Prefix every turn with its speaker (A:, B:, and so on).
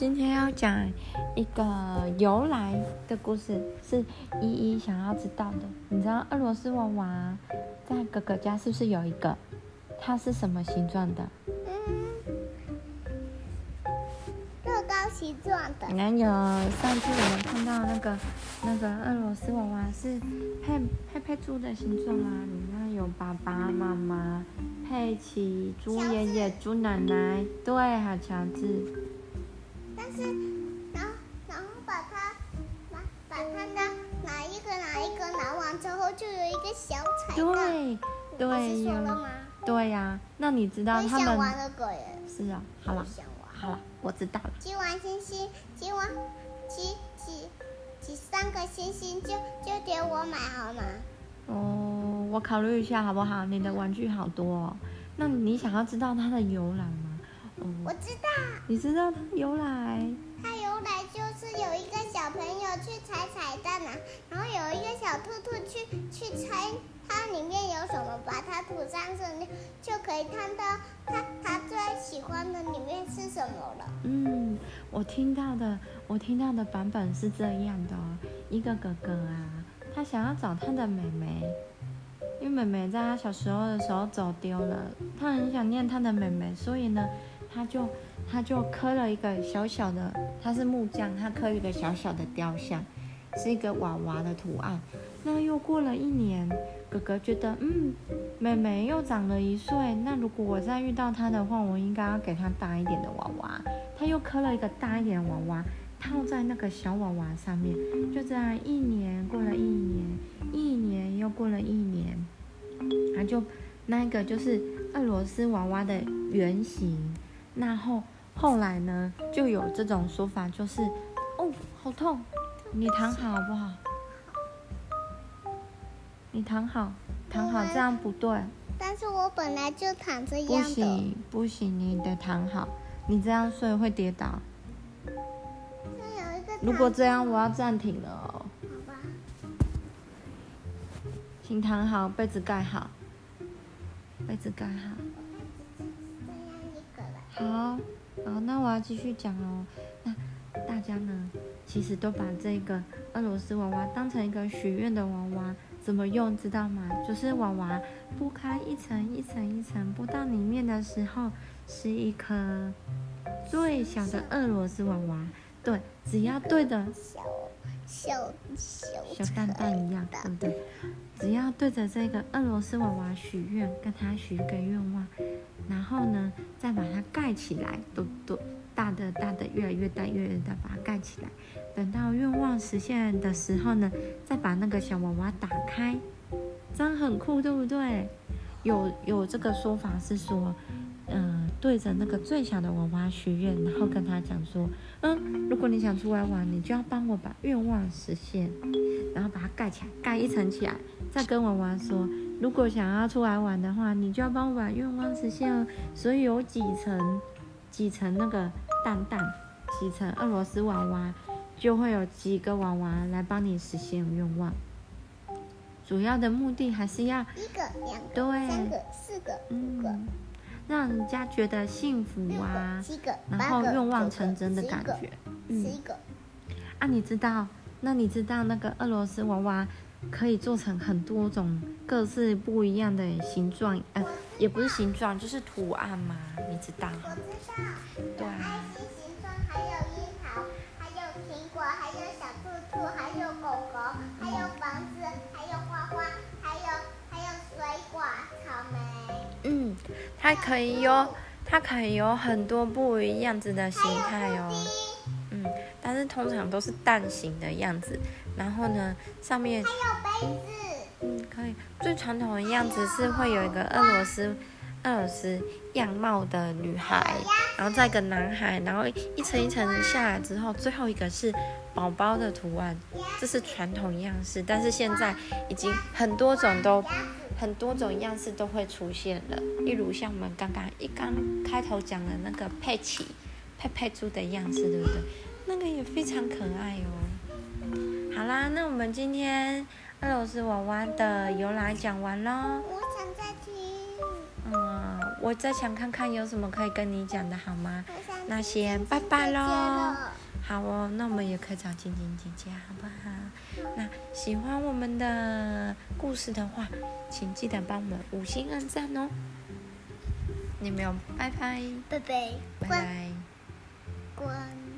A: 今天要讲一个由来的故事，是依依想要知道的。你知道俄罗斯娃娃在哥哥家是不是有一个？它是什么形状的？
B: 嗯乐高形状的。
A: 还有上次我们看到那个那个俄罗斯娃娃是佩佩佩猪的形状啊！里面有爸爸妈妈、佩奇、猪爷爷、猪奶奶，对，还有乔治。
B: 但是，然后然后把它拿把它拿拿一个拿一个拿完之后，就有一个小彩蛋。
A: 对对
B: 呀。
A: 对呀，那你知道他们？
B: 玩的鬼。
A: 是啊，好了，好了，我知道了。
B: 集完星星，集完集集集三个星星，就就给我买好吗？
A: 哦，我考虑一下好不好？你的玩具好多，哦，那你想要知道它的由来吗？
B: 我知道，
A: 你知道它由来？
B: 它由来就是有一个小朋友去踩彩蛋啊，然后有一个小兔兔去去猜，它里面有什么，把它涂上色，就可以看到它它最喜欢的里面是什么了。
A: 嗯，我听到的我听到的版本是这样的，一个哥哥啊，他想要找他的妹妹，因为妹妹在他小时候的时候走丢了，他很想念他的妹妹，所以呢。他就他就刻了一个小小的，他是木匠，他刻一个小小的雕像，是一个娃娃的图案。那又过了一年，哥哥觉得，嗯，妹妹又长了一岁，那如果我再遇到她的话，我应该要给她大一点的娃娃。他又刻了一个大一点的娃娃，套在那个小娃娃上面。就这样，一年过了一年，一年又过了一年，他就那个就是俄罗斯娃娃的原型。那后后来呢，就有这种说法，就是哦，好痛，你躺好好不好？你躺好，躺好，这样不对。
B: 但是我本来就躺着样
A: 不行不行，你得躺好，你这样睡会跌倒。如果这样，我要暂停了哦。
B: 好吧。
A: 请躺好，被子盖好，被子盖好。好，好，那我要继续讲哦。那大家呢，其实都把这个俄罗斯娃娃当成一个许愿的娃娃，怎么用知道吗？就是娃娃剥开一层一层一层，剥到里面的时候，是一颗最小的俄罗斯娃娃。对，只要对的。
B: 小小
A: 小蛋蛋一样，对不对？只要对着这个俄罗斯娃娃许愿，跟他许一个愿望，然后呢，再把它盖起来，都都大的大的越来越大，越来越大，把它盖起来。等到愿望实现的时候呢，再把那个小娃娃打开，这样很酷，对不对？有有这个说法是说。嗯，对着那个最小的娃娃许愿，然后跟他讲说，嗯，如果你想出来玩，你就要帮我把愿望实现，然后把它盖起来，盖一层起来，再跟娃娃说，如果想要出来玩的话，你就要帮我把愿望实现哦。所以有几层，几层那个蛋蛋，几层俄罗斯娃娃，就会有几个娃娃来帮你实现愿望。主要的目的还是要
B: 一个、两个、三个、四个、五个。
A: 让人家觉得幸福啊，然后愿望成真的感觉。
B: 嗯，
A: 啊，你知道？那你知道那个俄罗斯娃娃可以做成很多种各自不一样的形状？呃，也不是形状，就是图案嘛？你知道？
B: 我知道。对。爱心形状，还有樱桃，还有苹果，还有小兔兔，还有狗狗，还有房子，还有花花，还有还有水果，草莓。
A: 嗯，它可以有，它可以有很多不一样子的形态哦。通常都是蛋形的样子。然后呢，上面
B: 还有杯子。
A: 嗯，可以。最传统的样子是会有一个俄罗斯，俄罗斯样貌的女孩，然后再一个男孩，然后一层一层下来之后，最后一个是宝宝的图案。这是传统样式，但是现在已经很多种都。很多种样式都会出现了，例如像我们刚刚一刚开头讲的那个佩奇、佩佩猪的样式，对不对？那个也非常可爱哦。好啦，那我们今天俄罗斯娃娃的由来讲完喽。
B: 我想再听。
A: 嗯，我再想看看有什么可以跟你讲的，好吗？那先拜拜喽。好哦，那我们也可以找晶晶姐姐，好不好？那喜欢我们的故事的话，请记得帮我们五星按赞哦。你们有拜拜，
B: 拜拜，
A: 拜拜。
B: 关。